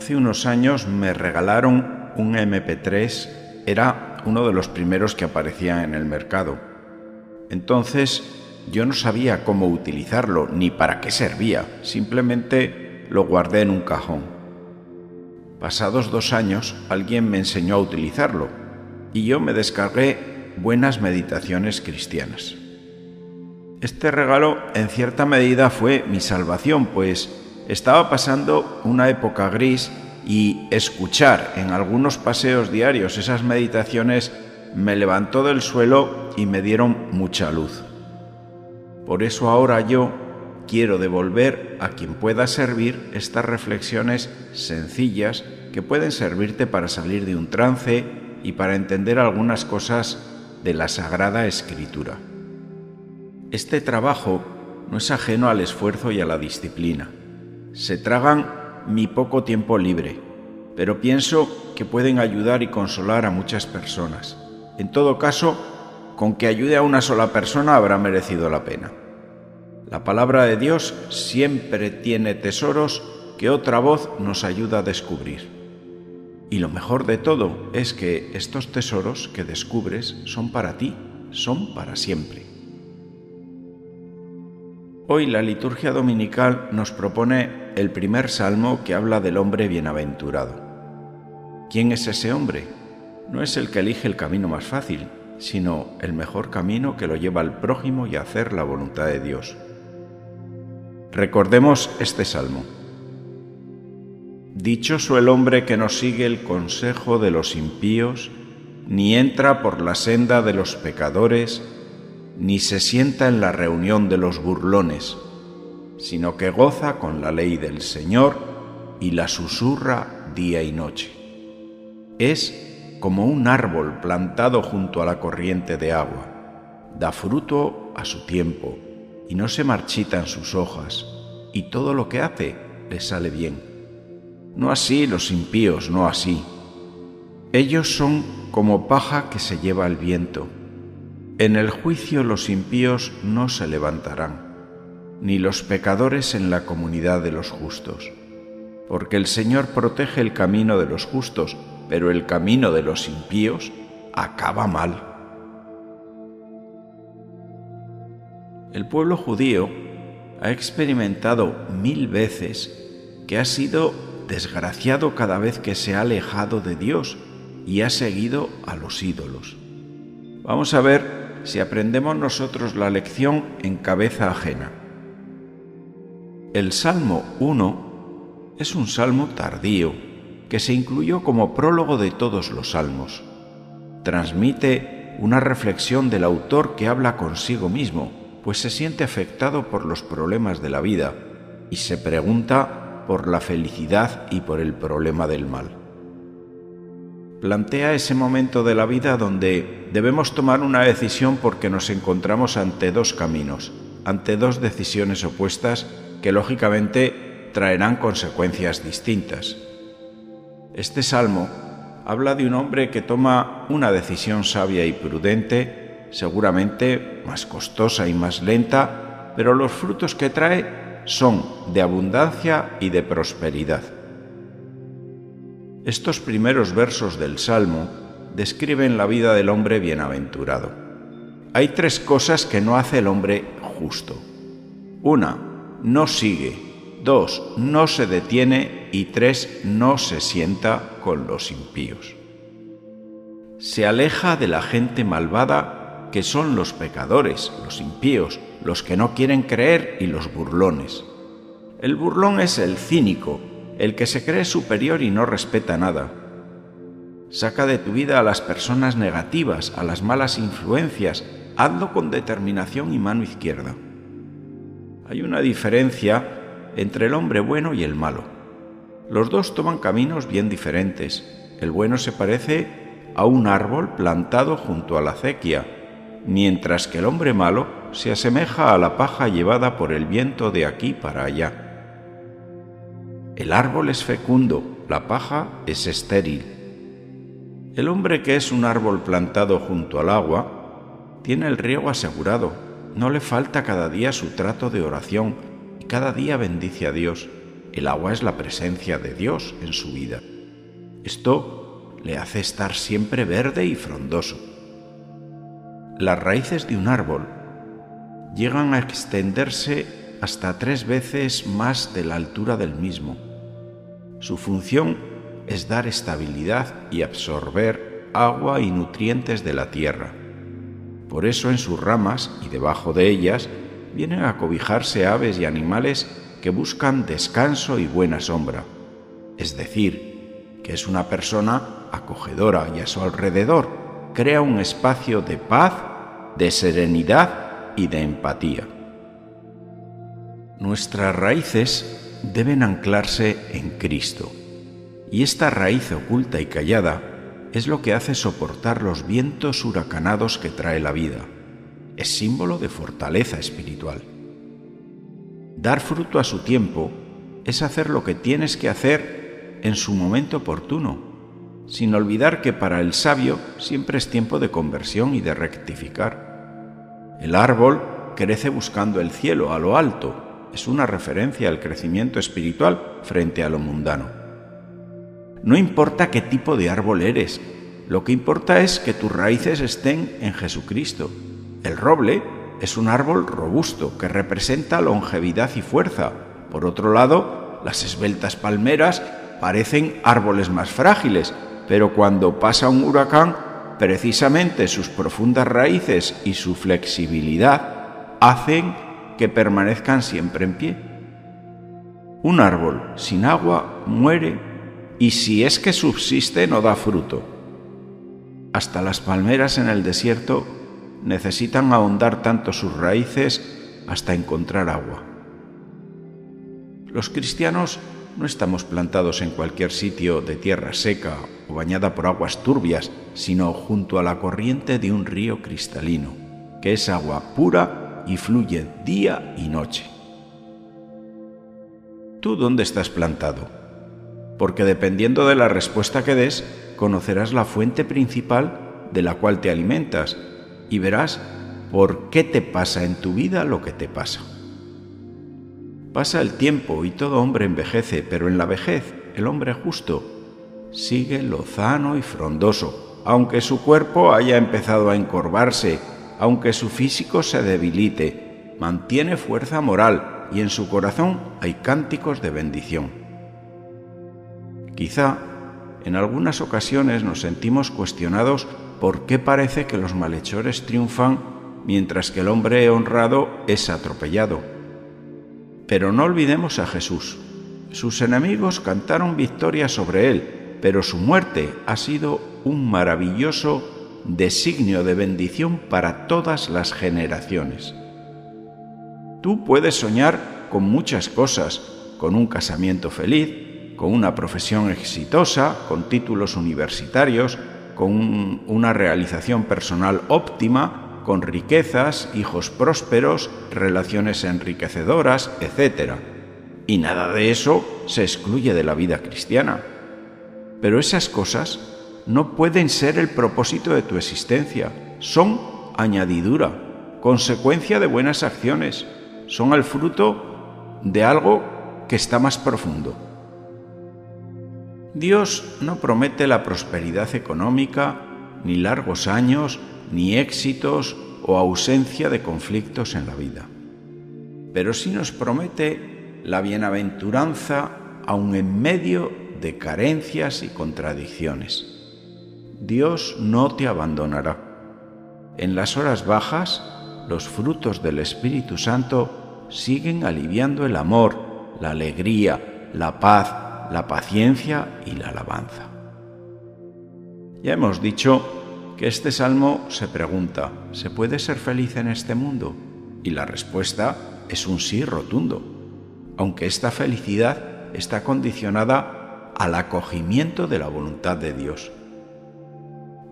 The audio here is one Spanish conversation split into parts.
Hace unos años me regalaron un MP3, era uno de los primeros que aparecían en el mercado. Entonces yo no sabía cómo utilizarlo ni para qué servía, simplemente lo guardé en un cajón. Pasados dos años alguien me enseñó a utilizarlo y yo me descargué buenas meditaciones cristianas. Este regalo en cierta medida fue mi salvación, pues estaba pasando una época gris y escuchar en algunos paseos diarios esas meditaciones me levantó del suelo y me dieron mucha luz. Por eso ahora yo quiero devolver a quien pueda servir estas reflexiones sencillas que pueden servirte para salir de un trance y para entender algunas cosas de la Sagrada Escritura. Este trabajo no es ajeno al esfuerzo y a la disciplina. Se tragan mi poco tiempo libre, pero pienso que pueden ayudar y consolar a muchas personas. En todo caso, con que ayude a una sola persona habrá merecido la pena. La palabra de Dios siempre tiene tesoros que otra voz nos ayuda a descubrir. Y lo mejor de todo es que estos tesoros que descubres son para ti, son para siempre. Hoy la liturgia dominical nos propone el primer salmo que habla del hombre bienaventurado. ¿Quién es ese hombre? No es el que elige el camino más fácil, sino el mejor camino que lo lleva al prójimo y a hacer la voluntad de Dios. Recordemos este salmo. Dichoso el hombre que no sigue el consejo de los impíos, ni entra por la senda de los pecadores, ni se sienta en la reunión de los burlones, sino que goza con la ley del Señor y la susurra día y noche. Es como un árbol plantado junto a la corriente de agua, da fruto a su tiempo y no se marchitan sus hojas, y todo lo que hace le sale bien. No así los impíos, no así. Ellos son como paja que se lleva el viento en el juicio los impíos no se levantarán, ni los pecadores en la comunidad de los justos, porque el Señor protege el camino de los justos, pero el camino de los impíos acaba mal. El pueblo judío ha experimentado mil veces que ha sido desgraciado cada vez que se ha alejado de Dios y ha seguido a los ídolos. Vamos a ver si aprendemos nosotros la lección en cabeza ajena. El Salmo 1 es un salmo tardío que se incluyó como prólogo de todos los salmos. Transmite una reflexión del autor que habla consigo mismo, pues se siente afectado por los problemas de la vida y se pregunta por la felicidad y por el problema del mal plantea ese momento de la vida donde debemos tomar una decisión porque nos encontramos ante dos caminos, ante dos decisiones opuestas que lógicamente traerán consecuencias distintas. Este salmo habla de un hombre que toma una decisión sabia y prudente, seguramente más costosa y más lenta, pero los frutos que trae son de abundancia y de prosperidad. Estos primeros versos del Salmo describen la vida del hombre bienaventurado. Hay tres cosas que no hace el hombre justo. Una, no sigue. Dos, no se detiene. Y tres, no se sienta con los impíos. Se aleja de la gente malvada que son los pecadores, los impíos, los que no quieren creer y los burlones. El burlón es el cínico, el que se cree superior y no respeta nada. Saca de tu vida a las personas negativas, a las malas influencias, hazlo con determinación y mano izquierda. Hay una diferencia entre el hombre bueno y el malo. Los dos toman caminos bien diferentes. El bueno se parece a un árbol plantado junto a la acequia, mientras que el hombre malo se asemeja a la paja llevada por el viento de aquí para allá. El árbol es fecundo, la paja es estéril. El hombre que es un árbol plantado junto al agua tiene el riego asegurado, no le falta cada día su trato de oración y cada día bendice a Dios. el agua es la presencia de Dios en su vida. Esto le hace estar siempre verde y frondoso. Las raíces de un árbol llegan a extenderse hasta tres veces más de la altura del mismo. Su función es dar estabilidad y absorber agua y nutrientes de la tierra. Por eso en sus ramas y debajo de ellas vienen a cobijarse aves y animales que buscan descanso y buena sombra. Es decir, que es una persona acogedora y a su alrededor crea un espacio de paz, de serenidad y de empatía. Nuestras raíces deben anclarse en Cristo, y esta raíz oculta y callada es lo que hace soportar los vientos huracanados que trae la vida. Es símbolo de fortaleza espiritual. Dar fruto a su tiempo es hacer lo que tienes que hacer en su momento oportuno, sin olvidar que para el sabio siempre es tiempo de conversión y de rectificar. El árbol crece buscando el cielo a lo alto es una referencia al crecimiento espiritual frente a lo mundano. No importa qué tipo de árbol eres, lo que importa es que tus raíces estén en Jesucristo. El roble es un árbol robusto que representa longevidad y fuerza. Por otro lado, las esbeltas palmeras parecen árboles más frágiles, pero cuando pasa un huracán, precisamente sus profundas raíces y su flexibilidad hacen que permanezcan siempre en pie. Un árbol sin agua muere y si es que subsiste no da fruto. Hasta las palmeras en el desierto necesitan ahondar tanto sus raíces hasta encontrar agua. Los cristianos no estamos plantados en cualquier sitio de tierra seca o bañada por aguas turbias, sino junto a la corriente de un río cristalino, que es agua pura y fluye día y noche. ¿Tú dónde estás plantado? Porque dependiendo de la respuesta que des, conocerás la fuente principal de la cual te alimentas y verás por qué te pasa en tu vida lo que te pasa. Pasa el tiempo y todo hombre envejece, pero en la vejez el hombre justo sigue lozano y frondoso, aunque su cuerpo haya empezado a encorvarse aunque su físico se debilite, mantiene fuerza moral y en su corazón hay cánticos de bendición. Quizá en algunas ocasiones nos sentimos cuestionados por qué parece que los malhechores triunfan mientras que el hombre honrado es atropellado. Pero no olvidemos a Jesús. Sus enemigos cantaron victoria sobre él, pero su muerte ha sido un maravilloso designio de bendición para todas las generaciones. Tú puedes soñar con muchas cosas, con un casamiento feliz, con una profesión exitosa, con títulos universitarios, con una realización personal óptima, con riquezas, hijos prósperos, relaciones enriquecedoras, etc. Y nada de eso se excluye de la vida cristiana. Pero esas cosas no pueden ser el propósito de tu existencia, son añadidura, consecuencia de buenas acciones, son el fruto de algo que está más profundo. Dios no promete la prosperidad económica, ni largos años, ni éxitos o ausencia de conflictos en la vida. Pero sí nos promete la bienaventuranza aun en medio de carencias y contradicciones. Dios no te abandonará. En las horas bajas, los frutos del Espíritu Santo siguen aliviando el amor, la alegría, la paz, la paciencia y la alabanza. Ya hemos dicho que este salmo se pregunta, ¿se puede ser feliz en este mundo? Y la respuesta es un sí rotundo, aunque esta felicidad está condicionada al acogimiento de la voluntad de Dios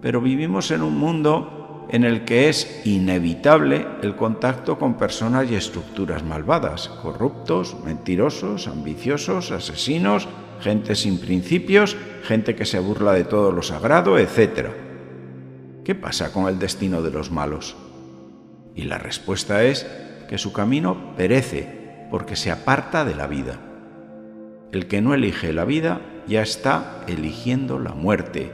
pero vivimos en un mundo en el que es inevitable el contacto con personas y estructuras malvadas, corruptos, mentirosos, ambiciosos, asesinos, gente sin principios, gente que se burla de todo lo sagrado, etc. ¿Qué pasa con el destino de los malos? Y la respuesta es que su camino perece porque se aparta de la vida. El que no elige la vida ya está eligiendo la muerte.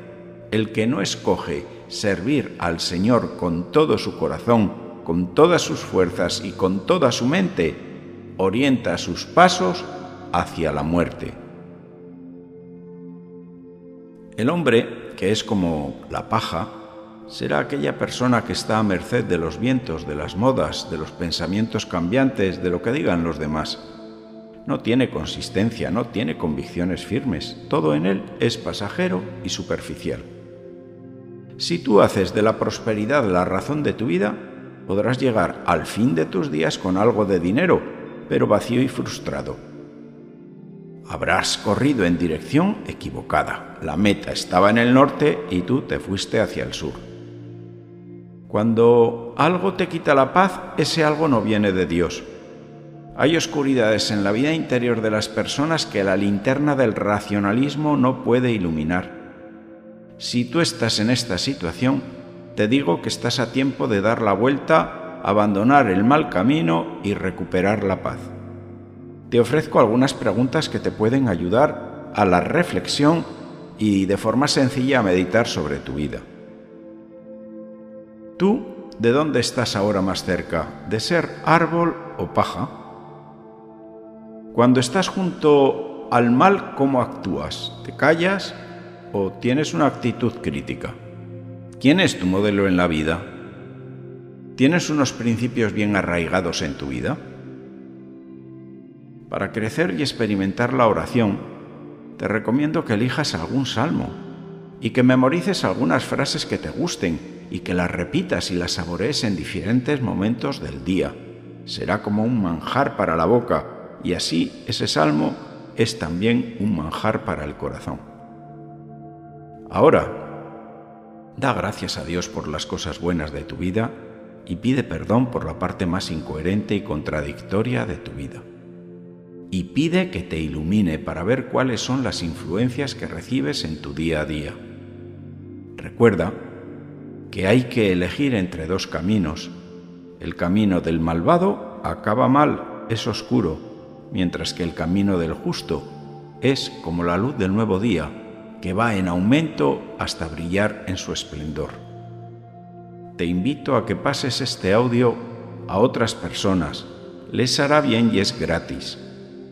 El que no escoge servir al Señor con todo su corazón, con todas sus fuerzas y con toda su mente, orienta sus pasos hacia la muerte. El hombre, que es como la paja, será aquella persona que está a merced de los vientos, de las modas, de los pensamientos cambiantes, de lo que digan los demás. No tiene consistencia, no tiene convicciones firmes, todo en él es pasajero y superficial. Si tú haces de la prosperidad la razón de tu vida, podrás llegar al fin de tus días con algo de dinero, pero vacío y frustrado. Habrás corrido en dirección equivocada. La meta estaba en el norte y tú te fuiste hacia el sur. Cuando algo te quita la paz, ese algo no viene de Dios. Hay oscuridades en la vida interior de las personas que la linterna del racionalismo no puede iluminar. Si tú estás en esta situación, te digo que estás a tiempo de dar la vuelta, abandonar el mal camino y recuperar la paz te ofrezco algunas preguntas que te pueden ayudar a la reflexión y de forma sencilla a meditar sobre tu vida. ¿Tú de dónde estás ahora más cerca? ¿De ser árbol o paja? Cuando estás junto al mal, ¿cómo actúas? ¿Te callas o tienes una actitud crítica? ¿Quién es tu modelo en la vida? ¿Tienes unos principios bien arraigados en tu vida? Para crecer y experimentar la oración, te recomiendo que elijas algún salmo y que memorices algunas frases que te gusten y que las repitas y las saborees en diferentes momentos del día. Será como un manjar para la boca y así ese salmo es también un manjar para el corazón. Ahora, da gracias a Dios por las cosas buenas de tu vida y pide perdón por la parte más incoherente y contradictoria de tu vida y pide que te ilumine para ver cuáles son las influencias que recibes en tu día a día. Recuerda que hay que elegir entre dos caminos. El camino del malvado acaba mal, es oscuro, mientras que el camino del justo es como la luz del nuevo día, que va en aumento hasta brillar en su esplendor. Te invito a que pases este audio a otras personas. Les hará bien y es gratis.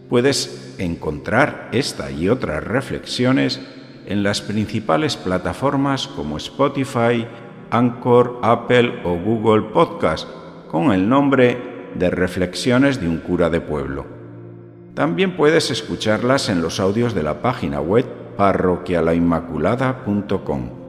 Puedes encontrar esta y otras reflexiones en las principales plataformas como Spotify, Anchor, Apple o Google Podcast con el nombre de Reflexiones de un cura de pueblo. También puedes escucharlas en los audios de la página web parroquialainmaculada.com.